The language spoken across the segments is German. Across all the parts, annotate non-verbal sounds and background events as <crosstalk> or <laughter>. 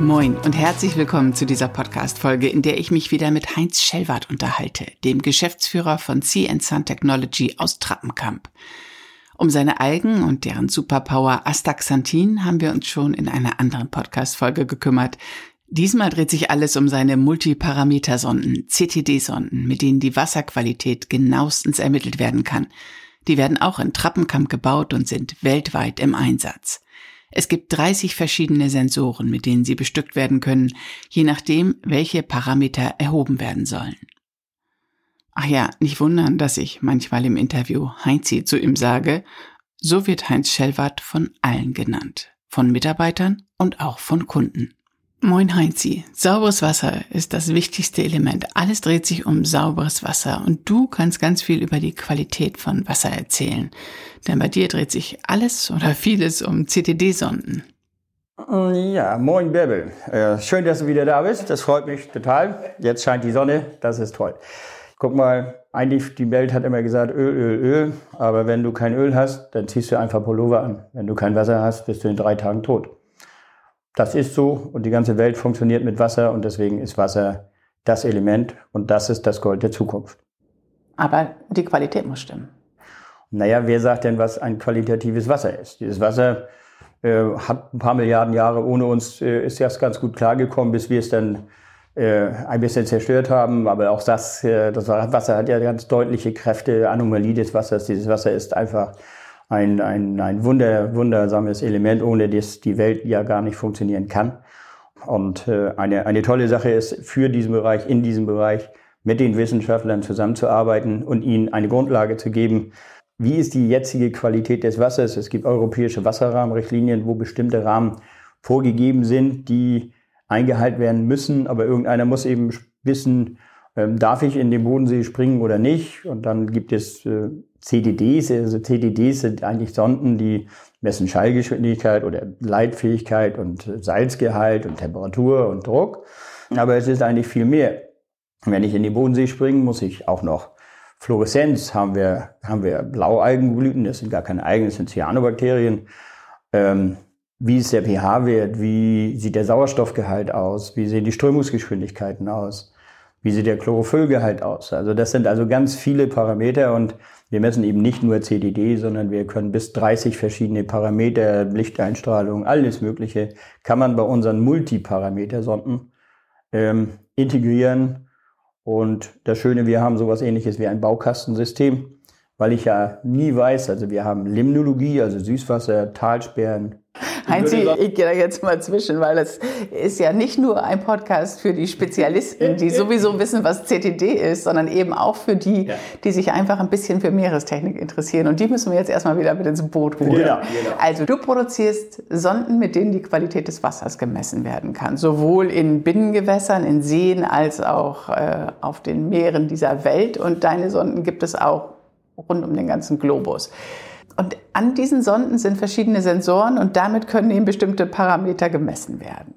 Moin und herzlich willkommen zu dieser Podcast-Folge, in der ich mich wieder mit Heinz Schellwart unterhalte, dem Geschäftsführer von Sea Technology aus Trappenkamp. Um seine Algen und deren Superpower Astaxanthin haben wir uns schon in einer anderen Podcast-Folge gekümmert. Diesmal dreht sich alles um seine Multiparametersonden, CTD-Sonden, mit denen die Wasserqualität genauestens ermittelt werden kann. Die werden auch in Trappenkamp gebaut und sind weltweit im Einsatz. Es gibt 30 verschiedene Sensoren, mit denen sie bestückt werden können, je nachdem, welche Parameter erhoben werden sollen. Ach ja, nicht wundern, dass ich manchmal im Interview Heinzi zu ihm sage, so wird Heinz Schellwart von allen genannt, von Mitarbeitern und auch von Kunden. Moin Heinzi, sauberes Wasser ist das wichtigste Element. Alles dreht sich um sauberes Wasser und du kannst ganz viel über die Qualität von Wasser erzählen. Denn bei dir dreht sich alles oder vieles um CTD-Sonden. Ja, moin Bärbel. Äh, schön, dass du wieder da bist. Das freut mich total. Jetzt scheint die Sonne. Das ist toll. Guck mal, eigentlich die Welt hat immer gesagt Öl, Öl, Öl. Aber wenn du kein Öl hast, dann ziehst du einfach Pullover an. Wenn du kein Wasser hast, bist du in drei Tagen tot. Das ist so und die ganze Welt funktioniert mit Wasser und deswegen ist Wasser das Element und das ist das Gold der Zukunft. Aber die Qualität muss stimmen. Naja, wer sagt denn, was ein qualitatives Wasser ist? Dieses Wasser äh, hat ein paar Milliarden Jahre ohne uns, äh, ist erst ganz gut klargekommen, bis wir es dann äh, ein bisschen zerstört haben. Aber auch das, äh, das Wasser hat ja ganz deutliche Kräfte, Anomalie des Wassers. Dieses Wasser ist einfach ein, ein, ein wunder, wundersames Element, ohne das die Welt ja gar nicht funktionieren kann. Und äh, eine, eine tolle Sache ist, für diesen Bereich, in diesem Bereich mit den Wissenschaftlern zusammenzuarbeiten und ihnen eine Grundlage zu geben, wie ist die jetzige Qualität des Wassers. Es gibt europäische Wasserrahmenrichtlinien, wo bestimmte Rahmen vorgegeben sind, die eingehalten werden müssen, aber irgendeiner muss eben wissen, ähm, darf ich in den Bodensee springen oder nicht? Und dann gibt es äh, CDDs, also CDDs sind eigentlich Sonden, die messen Schallgeschwindigkeit oder Leitfähigkeit und Salzgehalt und Temperatur und Druck. Aber es ist eigentlich viel mehr. Wenn ich in den Bodensee springe, muss ich auch noch Fluoreszenz haben wir, haben wir Blaualgenblüten, das sind gar keine Algen, das sind Cyanobakterien. Ähm, wie ist der pH-Wert? Wie sieht der Sauerstoffgehalt aus? Wie sehen die Strömungsgeschwindigkeiten aus? Wie sieht der Chlorophyllgehalt aus? Also das sind also ganz viele Parameter und wir messen eben nicht nur CDD, sondern wir können bis 30 verschiedene Parameter, Lichteinstrahlung, alles Mögliche, kann man bei unseren Multiparametersonden ähm, integrieren. Und das Schöne, wir haben sowas ähnliches wie ein Baukastensystem, weil ich ja nie weiß, also wir haben Limnologie, also Süßwasser, Talsperren, Heinzi, ich gehe da jetzt mal zwischen, weil das ist ja nicht nur ein Podcast für die Spezialisten, die sowieso wissen, was CTD ist, sondern eben auch für die, die sich einfach ein bisschen für Meerestechnik interessieren. Und die müssen wir jetzt erstmal wieder mit ins Boot holen. Genau, genau. Also du produzierst Sonden, mit denen die Qualität des Wassers gemessen werden kann. Sowohl in Binnengewässern, in Seen, als auch äh, auf den Meeren dieser Welt. Und deine Sonden gibt es auch rund um den ganzen Globus. Und an diesen Sonden sind verschiedene Sensoren und damit können eben bestimmte Parameter gemessen werden.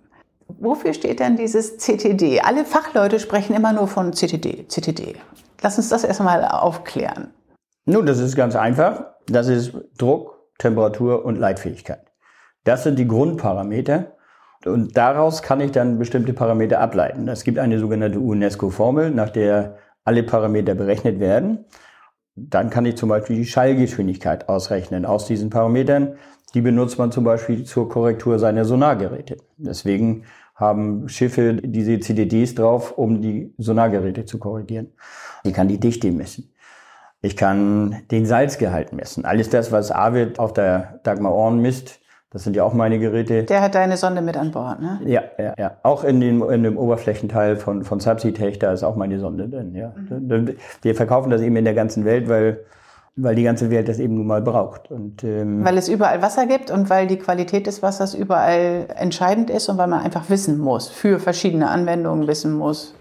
Wofür steht denn dieses CTD? Alle Fachleute sprechen immer nur von CTD, CTD. Lass uns das erstmal aufklären. Nun, das ist ganz einfach. Das ist Druck, Temperatur und Leitfähigkeit. Das sind die Grundparameter. Und daraus kann ich dann bestimmte Parameter ableiten. Es gibt eine sogenannte UNESCO-Formel, nach der alle Parameter berechnet werden. Dann kann ich zum Beispiel die Schallgeschwindigkeit ausrechnen aus diesen Parametern. Die benutzt man zum Beispiel zur Korrektur seiner Sonargeräte. Deswegen haben Schiffe diese CDDs drauf, um die Sonargeräte zu korrigieren. Ich kann die Dichte messen. Ich kann den Salzgehalt messen. Alles das, was Arvid auf der Dagmar Orn misst, das sind ja auch meine Geräte. Der hat deine Sonde mit an Bord, ne? Ja, ja, ja. Auch in dem, in dem Oberflächenteil von, von Subsea-Tech, da ist auch meine Sonde drin, ja. Mhm. Wir verkaufen das eben in der ganzen Welt, weil, weil die ganze Welt das eben nun mal braucht. Und, ähm, weil es überall Wasser gibt und weil die Qualität des Wassers überall entscheidend ist und weil man einfach wissen muss, für verschiedene Anwendungen wissen muss,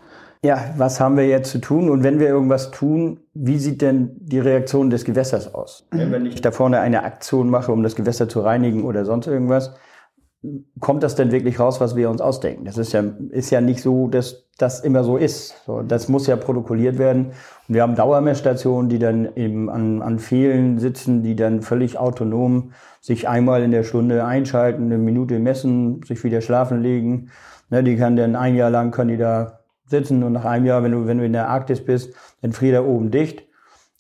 ja, was haben wir jetzt zu tun? Und wenn wir irgendwas tun, wie sieht denn die Reaktion des Gewässers aus? Mhm. Wenn ich da vorne eine Aktion mache, um das Gewässer zu reinigen oder sonst irgendwas, kommt das denn wirklich raus, was wir uns ausdenken? Das ist ja, ist ja nicht so, dass das immer so ist. So, das muss ja protokolliert werden. Und wir haben Dauermessstationen, die dann eben an, an vielen sitzen, die dann völlig autonom sich einmal in der Stunde einschalten, eine Minute messen, sich wieder schlafen legen. Ne, die kann dann ein Jahr lang, können die da sitzen und nach einem Jahr, wenn du, wenn du in der Arktis bist, dann friert er oben dicht.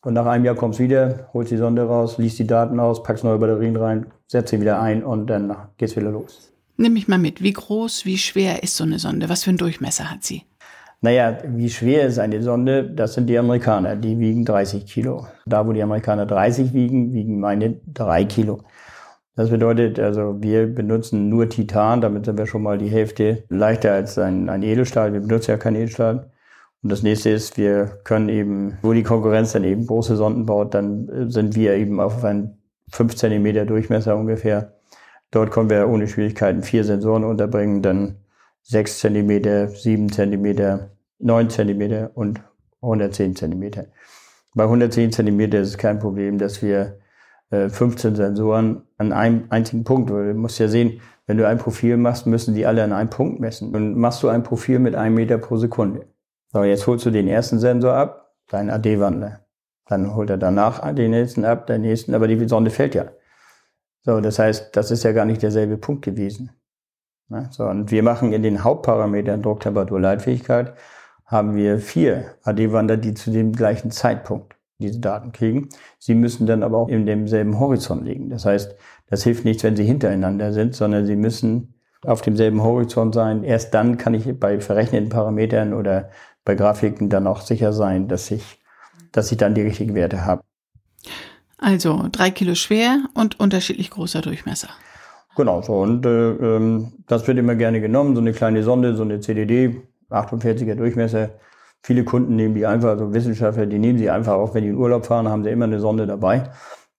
Und nach einem Jahr kommst du wieder, holst die Sonde raus, liest die Daten aus, packst neue Batterien rein, setzt sie wieder ein und dann geht's wieder los. Nimm mich mal mit. Wie groß, wie schwer ist so eine Sonde? Was für einen Durchmesser hat sie? Naja, wie schwer ist eine Sonde? Das sind die Amerikaner. Die wiegen 30 Kilo. Da, wo die Amerikaner 30 wiegen, wiegen meine 3 Kilo. Das bedeutet also, wir benutzen nur Titan, damit sind wir schon mal die Hälfte leichter als ein, ein Edelstahl. Wir benutzen ja kein Edelstahl. Und das nächste ist, wir können eben, wo die Konkurrenz dann eben große Sonden baut, dann sind wir eben auf einen 5 cm Durchmesser ungefähr. Dort können wir ohne Schwierigkeiten vier Sensoren unterbringen, dann 6 cm, 7 cm, 9 cm und 110 cm. Bei 110 cm ist es kein Problem, dass wir 15 äh, Sensoren an einem einzigen Punkt, du musst ja sehen, wenn du ein Profil machst, müssen die alle an einem Punkt messen. Und machst du ein Profil mit einem Meter pro Sekunde. So, jetzt holst du den ersten Sensor ab, deinen AD-Wandler. Dann holt er danach den nächsten ab, den nächsten, aber die Sonde fällt ja. So, das heißt, das ist ja gar nicht derselbe Punkt gewesen. Ne? So, und wir machen in den Hauptparametern Druck, Temperatur, Leitfähigkeit, haben wir vier AD-Wander, die zu dem gleichen Zeitpunkt diese Daten kriegen. Sie müssen dann aber auch in demselben Horizont liegen. Das heißt, das hilft nichts, wenn sie hintereinander sind, sondern sie müssen auf demselben Horizont sein. Erst dann kann ich bei verrechneten Parametern oder bei Grafiken dann auch sicher sein, dass ich, dass ich dann die richtigen Werte habe. Also drei Kilo schwer und unterschiedlich großer Durchmesser. Genau, so. Und äh, ähm, das wird immer gerne genommen, so eine kleine Sonde, so eine CDD, 48er Durchmesser. Viele Kunden nehmen die einfach, also Wissenschaftler, die nehmen sie einfach auch, wenn die in Urlaub fahren, haben sie immer eine Sonde dabei,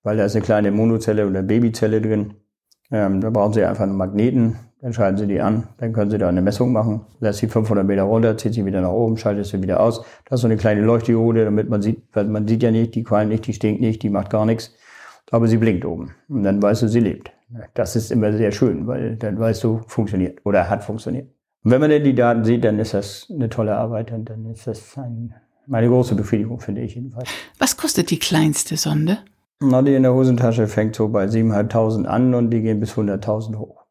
weil da ist eine kleine Monozelle oder Babyzelle drin. Ähm, da brauchen sie einfach einen Magneten, dann schalten Sie die an, dann können Sie da eine Messung machen, lässt sie 500 Meter runter, zieht sie wieder nach oben, schaltet sie wieder aus. Das ist so eine kleine Leuchtdiode, damit man sieht, weil man sieht ja nicht, die qualmt nicht, die stinkt nicht, die macht gar nichts, aber sie blinkt oben und dann weißt du, sie lebt. Das ist immer sehr schön, weil dann weißt du, funktioniert oder hat funktioniert. Und wenn man denn die Daten sieht, dann ist das eine tolle Arbeit und dann ist das ein, meine große Befriedigung, finde ich jedenfalls. Was kostet die kleinste Sonde? Na, die in der Hosentasche fängt so bei 7.500 an und die gehen bis 100.000 hoch.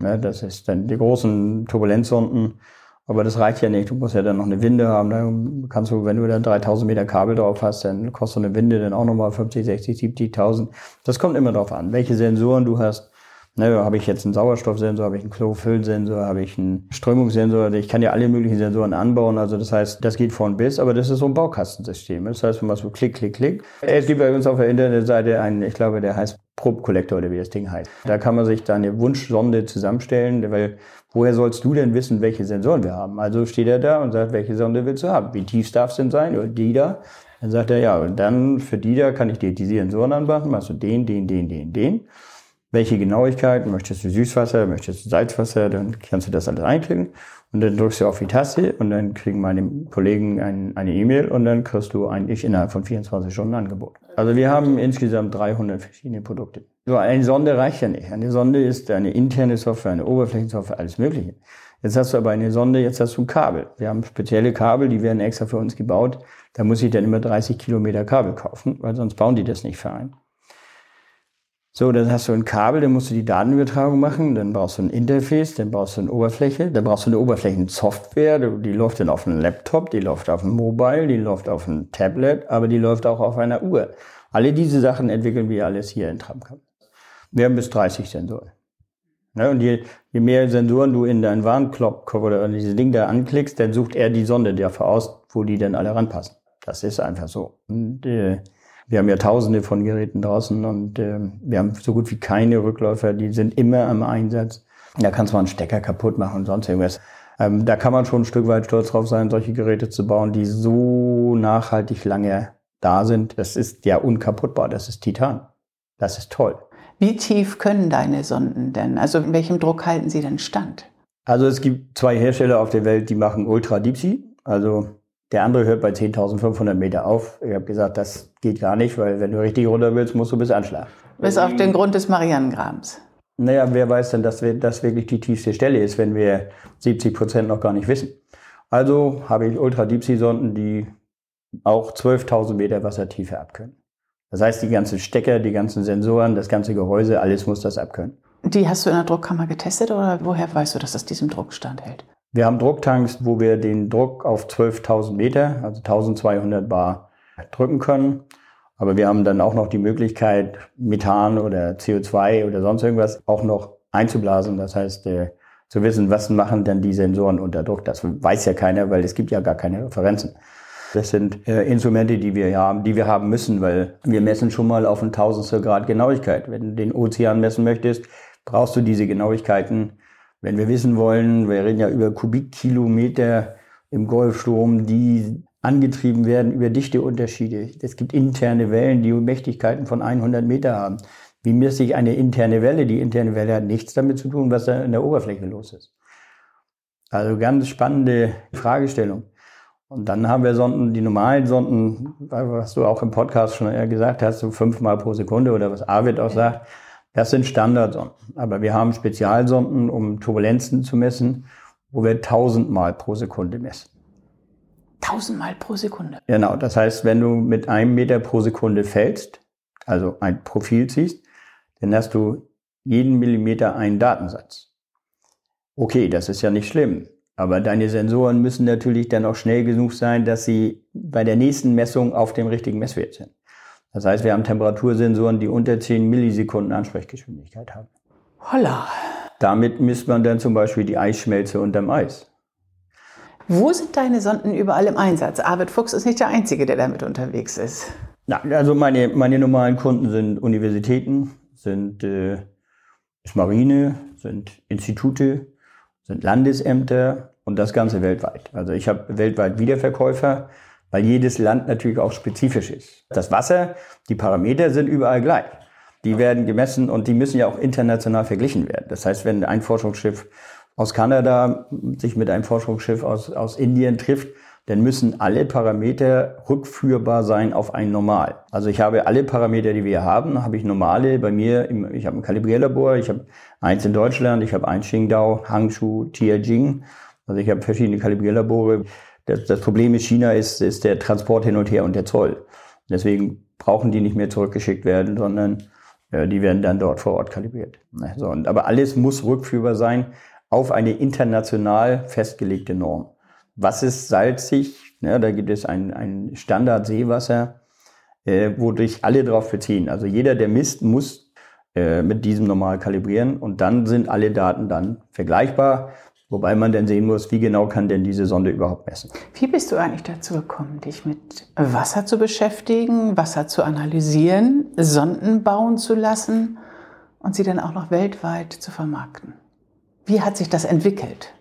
Ne, das ist dann die großen Turbulenzsonden. Aber das reicht ja nicht. Du musst ja dann noch eine Winde haben. Dann kannst du, wenn du da 3000 Meter Kabel drauf hast, dann kostet so eine Winde dann auch nochmal 50, 60, 70.000. Das kommt immer drauf an, welche Sensoren du hast. Ne, habe ich jetzt einen Sauerstoffsensor, habe ich einen Chlorophyllsensor, habe ich einen Strömungssensor. Ich kann ja alle möglichen Sensoren anbauen. Also das heißt, das geht von bis, aber das ist so ein Baukastensystem. Das heißt, wenn man so klick, klick, klick. Es gibt bei uns auf der Internetseite einen, ich glaube, der heißt Probe Collector oder wie das Ding heißt. Da kann man sich dann eine Wunschsonde zusammenstellen, weil woher sollst du denn wissen, welche Sensoren wir haben? Also steht er da und sagt, welche Sonde willst du haben? Wie tief darf es denn sein? Oder die da? Dann sagt er, ja, und dann für die da kann ich dir die Sensoren anmachen, machst du den, den, den, den, den welche Genauigkeit, möchtest du Süßwasser, möchtest du Salzwasser, dann kannst du das alles einklicken und dann drückst du auf die Taste und dann kriegen meine Kollegen ein, eine E-Mail und dann kriegst du eigentlich innerhalb von 24 Stunden Angebot. Also wir haben insgesamt 300 verschiedene Produkte. So eine Sonde reicht ja nicht. Eine Sonde ist eine interne Software, eine Oberflächensoftware, alles Mögliche. Jetzt hast du aber eine Sonde, jetzt hast du ein Kabel. Wir haben spezielle Kabel, die werden extra für uns gebaut. Da muss ich dann immer 30 Kilometer Kabel kaufen, weil sonst bauen die das nicht für einen. So, dann hast du ein Kabel, dann musst du die Datenübertragung machen, dann brauchst du ein Interface, dann brauchst du eine Oberfläche, dann brauchst du eine Oberflächensoftware, die läuft dann auf einem Laptop, die läuft auf einem Mobile, die läuft auf einem Tablet, aber die läuft auch auf einer Uhr. Alle diese Sachen entwickeln wir alles hier in Tramkamp. Wir haben bis 30 Sensoren. Ja, und je, je, mehr Sensoren du in deinen Warenkorb oder dieses Ding da anklickst, dann sucht er die Sonde dafür aus, wo die dann alle ranpassen. Das ist einfach so. Und, äh, wir haben ja tausende von Geräten draußen und äh, wir haben so gut wie keine Rückläufer, die sind immer am Einsatz. Da kannst du mal einen Stecker kaputt machen und sonst irgendwas. Ähm, da kann man schon ein Stück weit stolz drauf sein, solche Geräte zu bauen, die so nachhaltig lange da sind. Das ist ja unkaputtbar, das ist Titan. Das ist toll. Wie tief können deine Sonden denn? Also in welchem Druck halten sie denn stand? Also es gibt zwei Hersteller auf der Welt, die machen Ultra Deep Sea Also der andere hört bei 10.500 Meter auf. Ich habe gesagt, das geht gar nicht, weil wenn du richtig runter willst, musst du bis Anschlag. Bis auf den Grund des Marianengrabens. Naja, wer weiß denn, dass das wirklich die tiefste Stelle ist, wenn wir 70 Prozent noch gar nicht wissen. Also habe ich Ultra-Deep-Sea-Sonden, die auch 12.000 Meter Wassertiefe abkönnen. Das heißt, die ganzen Stecker, die ganzen Sensoren, das ganze Gehäuse, alles muss das abkönnen. Die hast du in der Druckkammer getestet oder woher weißt du, dass das diesem Druck standhält? Wir haben Drucktanks, wo wir den Druck auf 12.000 Meter, also 1200 Bar, drücken können. Aber wir haben dann auch noch die Möglichkeit, Methan oder CO2 oder sonst irgendwas auch noch einzublasen. Das heißt, äh, zu wissen, was machen denn die Sensoren unter Druck. Das weiß ja keiner, weil es gibt ja gar keine Referenzen. Das sind äh, Instrumente, die wir haben, die wir haben müssen, weil wir messen schon mal auf ein Tausendstel Grad Genauigkeit. Wenn du den Ozean messen möchtest, brauchst du diese Genauigkeiten wenn wir wissen wollen, wir reden ja über Kubikkilometer im Golfstrom, die angetrieben werden über Dichteunterschiede. Es gibt interne Wellen, die Mächtigkeiten von 100 Meter haben. Wie misst sich eine interne Welle? Die interne Welle hat nichts damit zu tun, was da in der Oberfläche los ist. Also ganz spannende Fragestellung. Und dann haben wir Sonden, die normalen Sonden, was du auch im Podcast schon gesagt hast, so fünfmal pro Sekunde oder was Arvid auch sagt. Das sind Standardsonden. Aber wir haben Spezialsonden, um Turbulenzen zu messen, wo wir tausendmal pro Sekunde messen. Tausendmal pro Sekunde? Genau. Das heißt, wenn du mit einem Meter pro Sekunde fällst, also ein Profil ziehst, dann hast du jeden Millimeter einen Datensatz. Okay, das ist ja nicht schlimm. Aber deine Sensoren müssen natürlich dann auch schnell genug sein, dass sie bei der nächsten Messung auf dem richtigen Messwert sind. Das heißt, wir haben Temperatursensoren, die unter 10 Millisekunden Ansprechgeschwindigkeit haben. Holla. Damit misst man dann zum Beispiel die Eisschmelze unterm Eis. Wo sind deine Sonden überall im Einsatz? Arvid Fuchs ist nicht der Einzige, der damit unterwegs ist. Na, also meine, meine normalen Kunden sind Universitäten, sind äh, Marine, sind Institute, sind Landesämter und das Ganze weltweit. Also ich habe weltweit Wiederverkäufer, weil jedes Land natürlich auch spezifisch ist. Das Wasser, die Parameter sind überall gleich. Die werden gemessen und die müssen ja auch international verglichen werden. Das heißt, wenn ein Forschungsschiff aus Kanada sich mit einem Forschungsschiff aus, aus Indien trifft, dann müssen alle Parameter rückführbar sein auf ein Normal. Also ich habe alle Parameter, die wir haben, habe ich normale bei mir. Im, ich habe ein Kalibrierlabor, ich habe eins in Deutschland, ich habe eins Qingdao, Hangzhou, Tianjin. Also ich habe verschiedene Kalibrierlabore. Das, das Problem ist, China ist, ist der Transport hin und her und der Zoll. Deswegen brauchen die nicht mehr zurückgeschickt werden, sondern äh, die werden dann dort vor Ort kalibriert. Ne, so, und, aber alles muss rückführbar sein auf eine international festgelegte Norm. Was ist salzig? Ja, da gibt es ein, ein Standard-Seewasser, äh, wodurch alle darauf beziehen. Also jeder, der misst, muss äh, mit diesem normal kalibrieren und dann sind alle Daten dann vergleichbar. Wobei man dann sehen muss, wie genau kann denn diese Sonde überhaupt messen. Wie bist du eigentlich dazu gekommen, dich mit Wasser zu beschäftigen, Wasser zu analysieren, Sonden bauen zu lassen und sie dann auch noch weltweit zu vermarkten? Wie hat sich das entwickelt?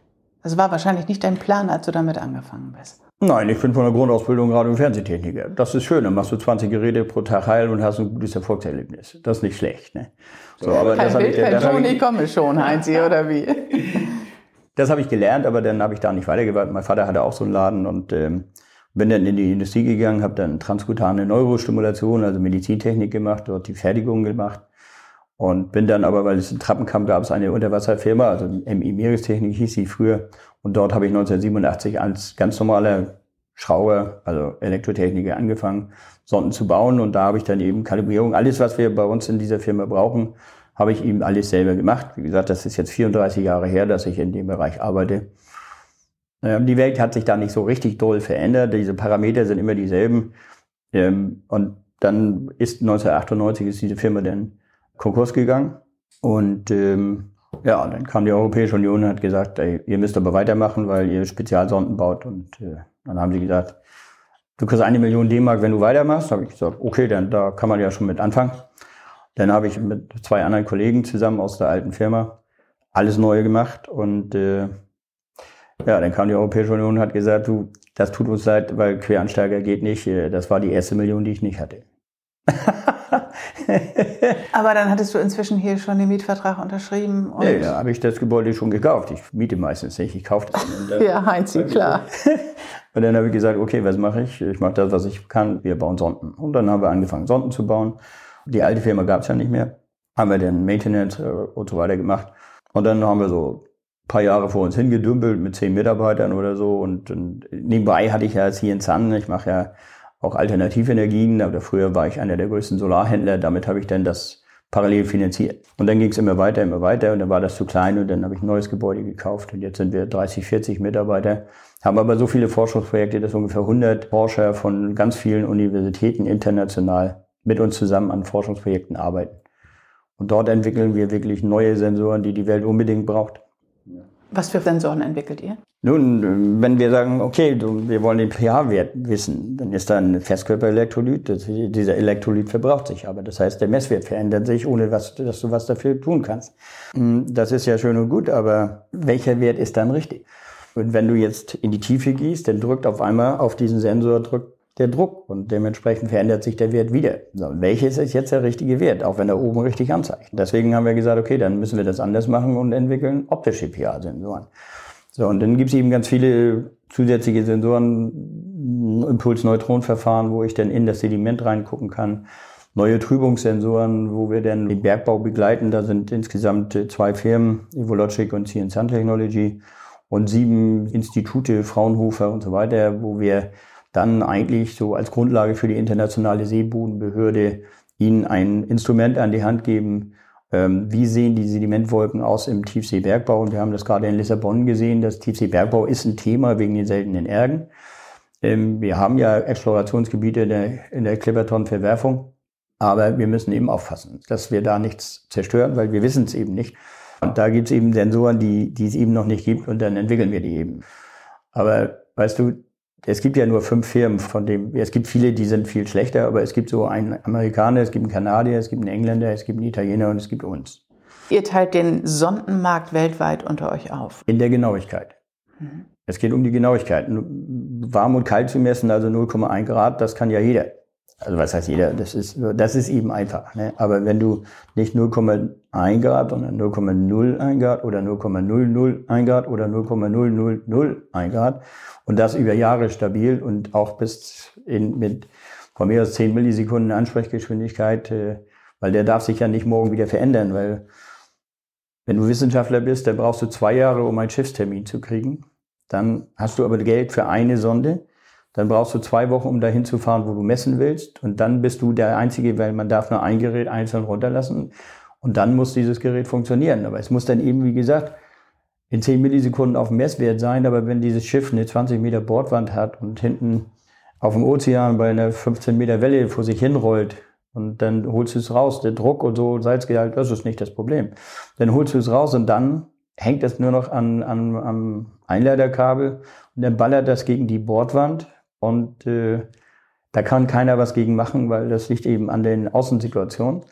Das war wahrscheinlich nicht dein Plan, als du damit angefangen bist. Nein, ich bin von der Grundausbildung Radio- und Fernsehtechniker. Das ist schön, dann machst du 20 Geräte pro Tag heil und hast ein gutes Erfolgserlebnis. Das ist nicht schlecht. Ne? So, aber kein das Bild, ich, kein Ton, ich komme schon, Heinzi, oder wie? <laughs> Das habe ich gelernt, aber dann habe ich da nicht weitergewartet. Mein Vater hatte auch so einen Laden und ähm, bin dann in die Industrie gegangen, habe dann transkutane Neurostimulation, also Medizintechnik gemacht, dort die Fertigung gemacht und bin dann aber, weil es in Trappenkamp gab es eine Unterwasserfirma, also MI Meerestechnik hieß sie früher und dort habe ich 1987 als ganz normaler Schrauber, also Elektrotechniker angefangen, Sonden zu bauen und da habe ich dann eben Kalibrierung, alles was wir bei uns in dieser Firma brauchen, habe ich ihm alles selber gemacht. Wie gesagt, das ist jetzt 34 Jahre her, dass ich in dem Bereich arbeite. Ähm, die Welt hat sich da nicht so richtig doll verändert. Diese Parameter sind immer dieselben. Ähm, und dann ist 1998 ist diese Firma dann Konkurs gegangen. Und ähm, ja, dann kam die Europäische Union und hat gesagt, ey, ihr müsst aber weitermachen, weil ihr Spezialsonden baut. Und äh, dann haben sie gesagt, du kriegst eine Million D-Mark, wenn du weitermachst. Da habe ich gesagt, okay, dann da kann man ja schon mit anfangen. Dann habe ich mit zwei anderen Kollegen zusammen aus der alten Firma alles neu gemacht und äh, ja, dann kam die Europäische Union und hat gesagt, du, das tut uns leid, weil Queransteiger geht nicht. Äh, das war die erste Million, die ich nicht hatte. <laughs> Aber dann hattest du inzwischen hier schon den Mietvertrag unterschrieben. Und ja, ja habe ich das Gebäude schon gekauft. Ich miete meistens nicht, ich kaufe das. <laughs> Ja, Heinzi, klar. <laughs> und dann habe ich gesagt, okay, was mache ich? Ich mache das, was ich kann. Wir bauen Sonden. Und dann haben wir angefangen, Sonden zu bauen. Die alte Firma gab es ja nicht mehr. Haben wir dann Maintenance äh, und so weiter gemacht. Und dann haben wir so ein paar Jahre vor uns hingedümpelt mit zehn Mitarbeitern oder so. Und, und nebenbei hatte ich ja jetzt hier in Zann, ich mache ja auch Alternativenergien, aber früher war ich einer der größten Solarhändler, damit habe ich dann das parallel finanziert. Und dann ging es immer weiter, immer weiter und dann war das zu klein und dann habe ich ein neues Gebäude gekauft und jetzt sind wir 30, 40 Mitarbeiter, haben aber so viele Forschungsprojekte, dass ungefähr 100 Forscher von ganz vielen Universitäten international mit uns zusammen an Forschungsprojekten arbeiten. Und dort entwickeln wir wirklich neue Sensoren, die die Welt unbedingt braucht. Was für Sensoren entwickelt ihr? Nun, wenn wir sagen, okay, wir wollen den pH-Wert wissen, dann ist da ein Festkörperelektrolyt. dieser Elektrolyt verbraucht sich aber. Das heißt, der Messwert verändert sich, ohne was, dass du was dafür tun kannst. Hm, das ist ja schön und gut, aber welcher Wert ist dann richtig? Und wenn du jetzt in die Tiefe gehst, dann drückt auf einmal auf diesen Sensor drückt der Druck und dementsprechend verändert sich der Wert wieder. So, welches ist jetzt der richtige Wert, auch wenn er oben richtig anzeigt? Deswegen haben wir gesagt, okay, dann müssen wir das anders machen und entwickeln optische pH-Sensoren. So, und dann gibt es eben ganz viele zusätzliche Sensoren, Impuls-Neutron-Verfahren, wo ich dann in das Sediment reingucken kann. Neue Trübungssensoren, wo wir dann den Bergbau begleiten. Da sind insgesamt zwei Firmen, Evologic und CN Sun Technology und sieben Institute, Fraunhofer und so weiter, wo wir dann eigentlich so als Grundlage für die internationale Seebodenbehörde ihnen ein Instrument an die Hand geben, ähm, wie sehen die Sedimentwolken aus im Tiefseebergbau. Und wir haben das gerade in Lissabon gesehen, das Tiefseebergbau ist ein Thema wegen den seltenen Ergen. Ähm, wir haben ja Explorationsgebiete in der, Clipperton-Verwerfung, aber wir müssen eben aufpassen, dass wir da nichts zerstören, weil wir wissen es eben nicht. Und da gibt es eben Sensoren, die, die es eben noch nicht gibt und dann entwickeln wir die eben. Aber weißt du, es gibt ja nur fünf Firmen, von dem, es gibt viele, die sind viel schlechter, aber es gibt so einen Amerikaner, es gibt einen Kanadier, es gibt einen Engländer, es gibt einen Italiener und es gibt uns. Ihr teilt den Sondenmarkt weltweit unter euch auf. In der Genauigkeit. Mhm. Es geht um die Genauigkeit. Warm und kalt zu messen, also 0,1 Grad, das kann ja jeder. Also was heißt jeder? Das ist, das ist eben einfach. Ne? Aber wenn du nicht 0,1 Grad, sondern 0,01 Grad oder 0,001 Grad oder 0,0001 Grad und das über Jahre stabil und auch bis in, mit von mehr als 10 Millisekunden Ansprechgeschwindigkeit, äh, weil der darf sich ja nicht morgen wieder verändern, weil wenn du Wissenschaftler bist, dann brauchst du zwei Jahre, um einen Schiffstermin zu kriegen. Dann hast du aber Geld für eine Sonde dann brauchst du zwei Wochen, um dahin zu fahren, wo du messen willst. Und dann bist du der Einzige, weil man darf nur ein Gerät einzeln runterlassen. Und dann muss dieses Gerät funktionieren. Aber es muss dann eben, wie gesagt, in 10 Millisekunden auf dem Messwert sein. Aber wenn dieses Schiff eine 20 Meter Bordwand hat und hinten auf dem Ozean bei einer 15 Meter Welle vor sich hinrollt, und dann holst du es raus, der Druck und so, Salzgehalt, das ist nicht das Problem. Dann holst du es raus und dann hängt es nur noch an, an, am Einleiterkabel und dann ballert das gegen die Bordwand und äh, da kann keiner was gegen machen, weil das liegt eben an den Außensituationen.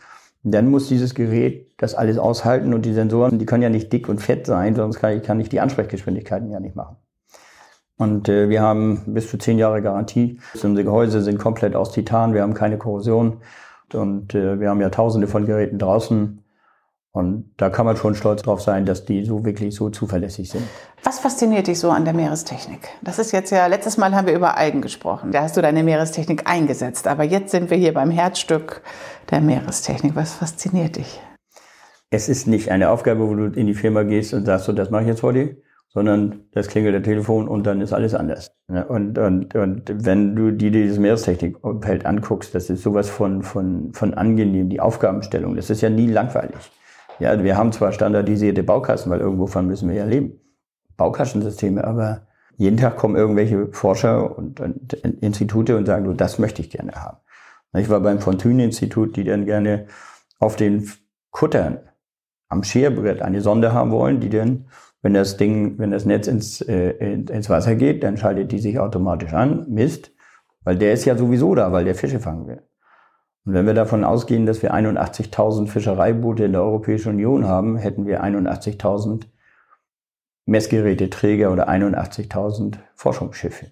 dann muss dieses Gerät das alles aushalten und die Sensoren, die können ja nicht dick und fett sein, sonst kann ich, kann ich die Ansprechgeschwindigkeiten ja nicht machen. Und äh, wir haben bis zu zehn Jahre Garantie. Unsere Gehäuse sind komplett aus Titan, wir haben keine Korrosion und äh, wir haben ja tausende von Geräten draußen. Und da kann man schon stolz drauf sein, dass die so wirklich so zuverlässig sind. Was fasziniert dich so an der Meerestechnik? Das ist jetzt ja, letztes Mal haben wir über Algen gesprochen. Da hast du deine Meerestechnik eingesetzt. Aber jetzt sind wir hier beim Herzstück der Meerestechnik. Was fasziniert dich? Es ist nicht eine Aufgabe, wo du in die Firma gehst und sagst, so, das mache ich jetzt vor dir, sondern das klingelt der Telefon und dann ist alles anders. Und, und, und wenn du dir dieses Meerestechnikfeld anguckst, das ist sowas von, von, von angenehm, die Aufgabenstellung, das ist ja nie langweilig. Ja, wir haben zwar standardisierte Baukasten, weil irgendwovon müssen wir ja leben. Baukastensysteme, aber jeden Tag kommen irgendwelche Forscher und, und Institute und sagen, du, das möchte ich gerne haben. Ich war beim Fontune-Institut, die dann gerne auf den Kuttern am Scherbrett eine Sonde haben wollen, die dann, wenn das Ding, wenn das Netz ins, äh, ins Wasser geht, dann schaltet die sich automatisch an, misst, weil der ist ja sowieso da, weil der Fische fangen will. Und wenn wir davon ausgehen, dass wir 81.000 Fischereiboote in der Europäischen Union haben, hätten wir 81.000 Messgeräteträger oder 81.000 Forschungsschiffe.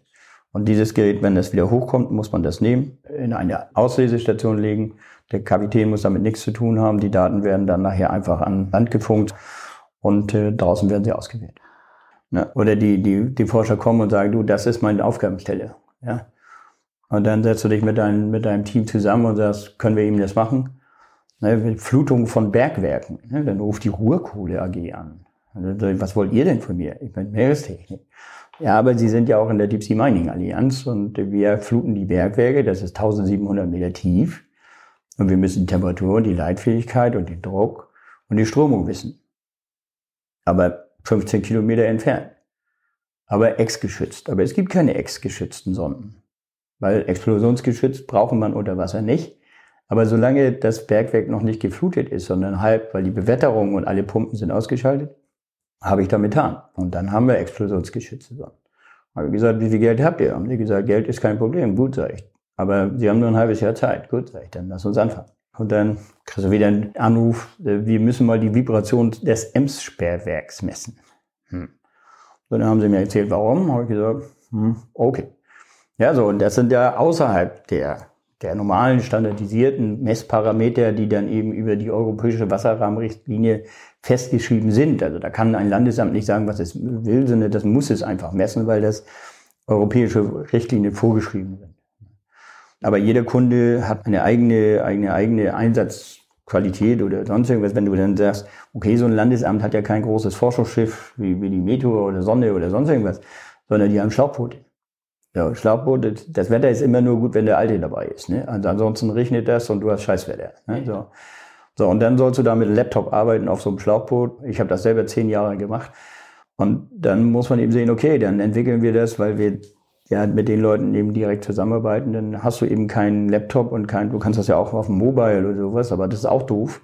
Und dieses Gerät, wenn es wieder hochkommt, muss man das nehmen, in eine Auslesestation legen. Der Kapitän muss damit nichts zu tun haben. Die Daten werden dann nachher einfach an Land gefunkt und äh, draußen werden sie ausgewählt. Ne? Oder die, die, die Forscher kommen und sagen, du, das ist meine Aufgabenstelle. Ja? Und dann setzt du dich mit, dein, mit deinem Team zusammen und sagst, können wir ihm das machen? Ne? Flutung von Bergwerken. Ne? Dann ruft die Ruhrkohle AG an. Was wollt ihr denn von mir? Ich bin Meerestechnik. Ja, aber Sie sind ja auch in der Deep Sea Mining Allianz und wir fluten die Bergwerke, das ist 1700 Meter tief. Und wir müssen die Temperatur, die Leitfähigkeit und den Druck und die Stromung wissen. Aber 15 Kilometer entfernt. Aber ex-geschützt. Aber es gibt keine ex-geschützten Sonden. Weil explosionsgeschützt brauchen man unter Wasser nicht. Aber solange das Bergwerk noch nicht geflutet ist, sondern halb, weil die Bewetterung und alle Pumpen sind ausgeschaltet, habe ich da Methan. Und dann haben wir explosionsgeschützte Sonnen. Habe ich gesagt, wie viel Geld habt ihr? Haben sie gesagt, Geld ist kein Problem. Gut, sag ich. Aber sie haben nur ein halbes Jahr Zeit. Gut, sag ich, dann lass uns anfangen. Und dann kriegst du wieder einen Anruf, äh, wir müssen mal die Vibration des Ems-Sperrwerks messen. Hm. Und dann haben sie mir erzählt, warum. Habe ich gesagt, hm, okay. Ja, so, und das sind ja außerhalb der, der normalen standardisierten Messparameter, die dann eben über die europäische Wasserrahmenrichtlinie festgeschrieben sind. Also da kann ein Landesamt nicht sagen, was es will, sondern das muss es einfach messen, weil das europäische Richtlinien vorgeschrieben sind. Aber jeder Kunde hat eine eigene, eigene, eigene Einsatzqualität oder sonst irgendwas. Wenn du dann sagst, okay, so ein Landesamt hat ja kein großes Forschungsschiff wie, wie die Meteor oder Sonne oder sonst irgendwas, sondern die haben Schlauchboote. Ja, Schlauchboote, das Wetter ist immer nur gut, wenn der Alte dabei ist. Ne? Also ansonsten regnet das und du hast Scheißwetter. Ne? So. so, und dann sollst du da mit einem Laptop arbeiten auf so einem Schlauchboot. Ich habe das selber zehn Jahre gemacht. Und dann muss man eben sehen, okay, dann entwickeln wir das, weil wir ja, mit den Leuten eben direkt zusammenarbeiten, dann hast du eben keinen Laptop und kein, du kannst das ja auch auf dem Mobile oder sowas, aber das ist auch doof.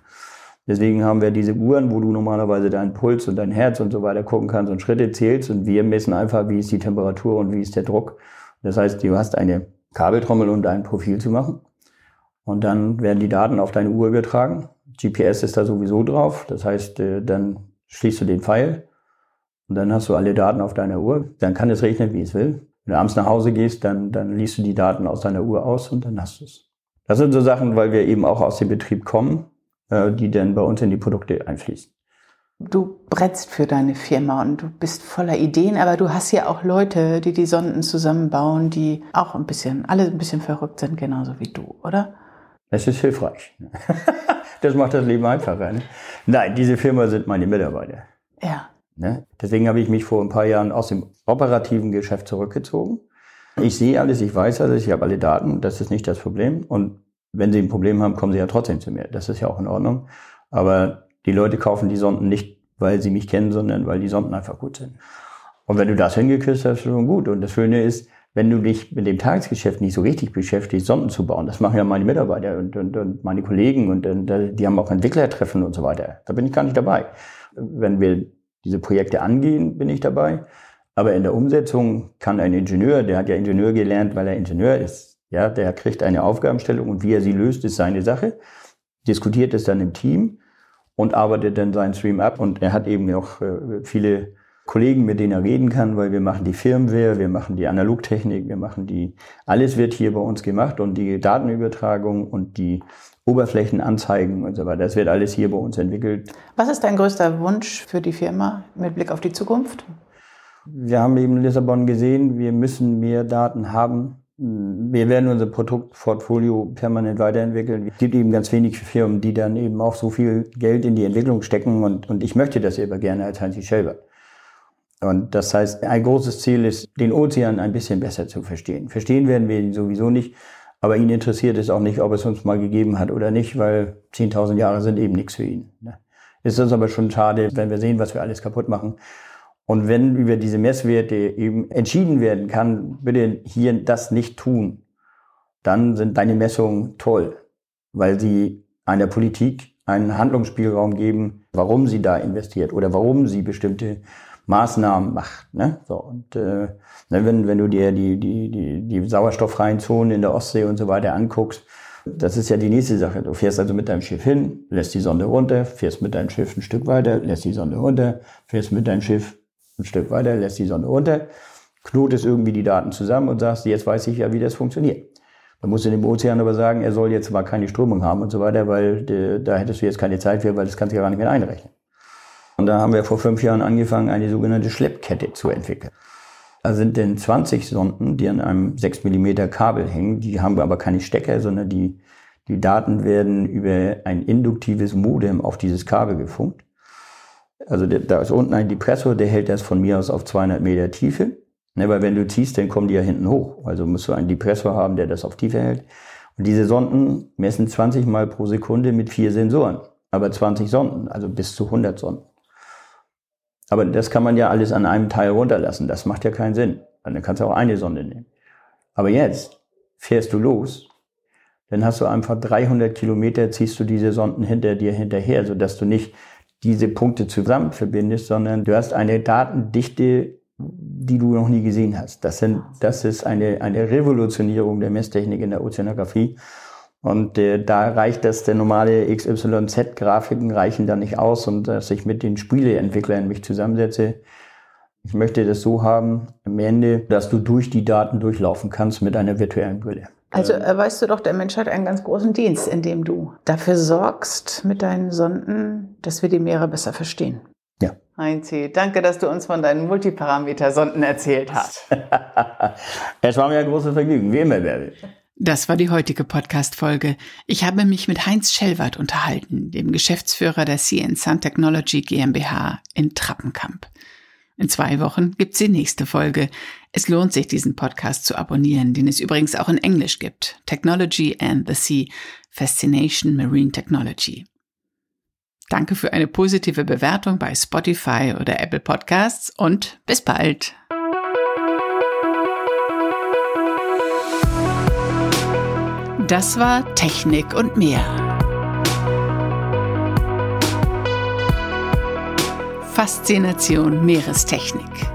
Deswegen haben wir diese Uhren, wo du normalerweise deinen Puls und dein Herz und so weiter gucken kannst und Schritte zählst und wir messen einfach, wie ist die Temperatur und wie ist der Druck. Das heißt, du hast eine Kabeltrommel, um dein Profil zu machen. Und dann werden die Daten auf deine Uhr übertragen. GPS ist da sowieso drauf. Das heißt, äh, dann schließt du den Pfeil und dann hast du alle Daten auf deiner Uhr. Dann kann es regnen, wie es will. Wenn du abends nach Hause gehst, dann, dann liest du die Daten aus deiner Uhr aus und dann hast du es. Das sind so Sachen, weil wir eben auch aus dem Betrieb kommen, äh, die dann bei uns in die Produkte einfließen. Du brennst für deine Firma und du bist voller Ideen, aber du hast ja auch Leute, die die Sonden zusammenbauen, die auch ein bisschen, alle ein bisschen verrückt sind, genauso wie du, oder? Es ist hilfreich. <laughs> das macht das Leben einfacher. Ne? Nein, diese Firma sind meine Mitarbeiter. Ja. Ne? Deswegen habe ich mich vor ein paar Jahren aus dem operativen Geschäft zurückgezogen. Ich sehe alles, ich weiß alles, ich habe alle Daten, das ist nicht das Problem. Und wenn Sie ein Problem haben, kommen Sie ja trotzdem zu mir. Das ist ja auch in Ordnung. Aber die Leute kaufen die Sonden nicht, weil sie mich kennen, sondern weil die Sonden einfach gut sind. Und wenn du das hingekriegt hast, ist schon gut. Und das Schöne ist, wenn du dich mit dem Tagesgeschäft nicht so richtig beschäftigst, Sonden zu bauen, das machen ja meine Mitarbeiter und, und, und meine Kollegen und, und die haben auch Entwicklertreffen und so weiter. Da bin ich gar nicht dabei. Wenn wir diese Projekte angehen, bin ich dabei. Aber in der Umsetzung kann ein Ingenieur, der hat ja Ingenieur gelernt, weil er Ingenieur ist, ja, der kriegt eine Aufgabenstellung und wie er sie löst, ist seine Sache, diskutiert es dann im Team und arbeitet dann seinen Stream ab. Und er hat eben auch äh, viele Kollegen, mit denen er reden kann, weil wir machen die Firmware, wir machen die Analogtechnik, wir machen die, alles wird hier bei uns gemacht und die Datenübertragung und die Oberflächenanzeigen und so weiter. Das wird alles hier bei uns entwickelt. Was ist dein größter Wunsch für die Firma mit Blick auf die Zukunft? Wir haben eben in Lissabon gesehen, wir müssen mehr Daten haben. Wir werden unser Produktportfolio permanent weiterentwickeln. Es gibt eben ganz wenig Firmen, die dann eben auch so viel Geld in die Entwicklung stecken und, und ich möchte das eben gerne als Heinz Schelber. Und das heißt, ein großes Ziel ist, den Ozean ein bisschen besser zu verstehen. Verstehen werden wir ihn sowieso nicht, aber ihn interessiert es auch nicht, ob es uns mal gegeben hat oder nicht, weil 10.000 Jahre sind eben nichts für ihn. Ne? Ist uns aber schon schade, wenn wir sehen, was wir alles kaputt machen. Und wenn über diese Messwerte eben entschieden werden kann, bitte hier das nicht tun, dann sind deine Messungen toll, weil sie einer Politik einen Handlungsspielraum geben, warum sie da investiert oder warum sie bestimmte Maßnahmen macht. Ne? So, und äh, ne, wenn, wenn du dir die, die, die, die sauerstofffreien Zonen in der Ostsee und so weiter anguckst, das ist ja die nächste Sache. Du fährst also mit deinem Schiff hin, lässt die Sonde runter, fährst mit deinem Schiff ein Stück weiter, lässt die Sonde runter, fährst mit deinem Schiff ein Stück weiter, lässt die Sonde runter. knotest irgendwie die Daten zusammen und sagst, jetzt weiß ich ja, wie das funktioniert. Man muss in dem Ozean aber sagen, er soll jetzt mal keine Strömung haben und so weiter, weil de, da hättest du jetzt keine Zeit für, weil das kannst du ja gar nicht mehr einrechnen. Und da haben wir vor fünf Jahren angefangen, eine sogenannte Schleppkette zu entwickeln. Da sind denn 20 Sonden, die an einem 6 mm Kabel hängen. Die haben aber keine Stecker, sondern die, die Daten werden über ein induktives Modem auf dieses Kabel gefunkt. Also da ist unten ein Depressor, der hält das von mir aus auf 200 Meter Tiefe. Ne, weil wenn du ziehst, dann kommen die ja hinten hoch. Also musst du einen Depressor haben, der das auf Tiefe hält. Und diese Sonden messen 20 Mal pro Sekunde mit vier Sensoren. Aber 20 Sonden, also bis zu 100 Sonden. Aber das kann man ja alles an einem Teil runterlassen. Das macht ja keinen Sinn. Dann kannst du auch eine Sonde nehmen. Aber jetzt fährst du los, dann hast du einfach 300 Kilometer, ziehst du diese Sonden hinter dir hinterher, sodass du nicht diese Punkte zusammen verbindest, sondern du hast eine Datendichte die du noch nie gesehen hast. Das, sind, das ist eine, eine Revolutionierung der Messtechnik in der Ozeanographie. Und äh, da reicht das, der normale XYZ-Grafiken reichen da nicht aus und dass ich mit den Spieleentwicklern mich zusammensetze. Ich möchte das so haben, am Ende, dass du durch die Daten durchlaufen kannst mit einer virtuellen Brille. Also äh, weißt du doch, der Mensch hat einen ganz großen Dienst, indem du dafür sorgst mit deinen Sonden, dass wir die Meere besser verstehen. Ja. Heinzi, danke, dass du uns von deinen Multiparameter-Sonden erzählt hast. <laughs> es war mir ein großes Vergnügen, wie immer, Bärbel. Das war die heutige Podcast-Folge. Ich habe mich mit Heinz Schellwart unterhalten, dem Geschäftsführer der CN Sun Technology GmbH in Trappenkamp. In zwei Wochen gibt's die nächste Folge. Es lohnt sich, diesen Podcast zu abonnieren, den es übrigens auch in Englisch gibt. Technology and the Sea, Fascination Marine Technology. Danke für eine positive Bewertung bei Spotify oder Apple Podcasts und bis bald. Das war Technik und mehr. Faszination Meerestechnik.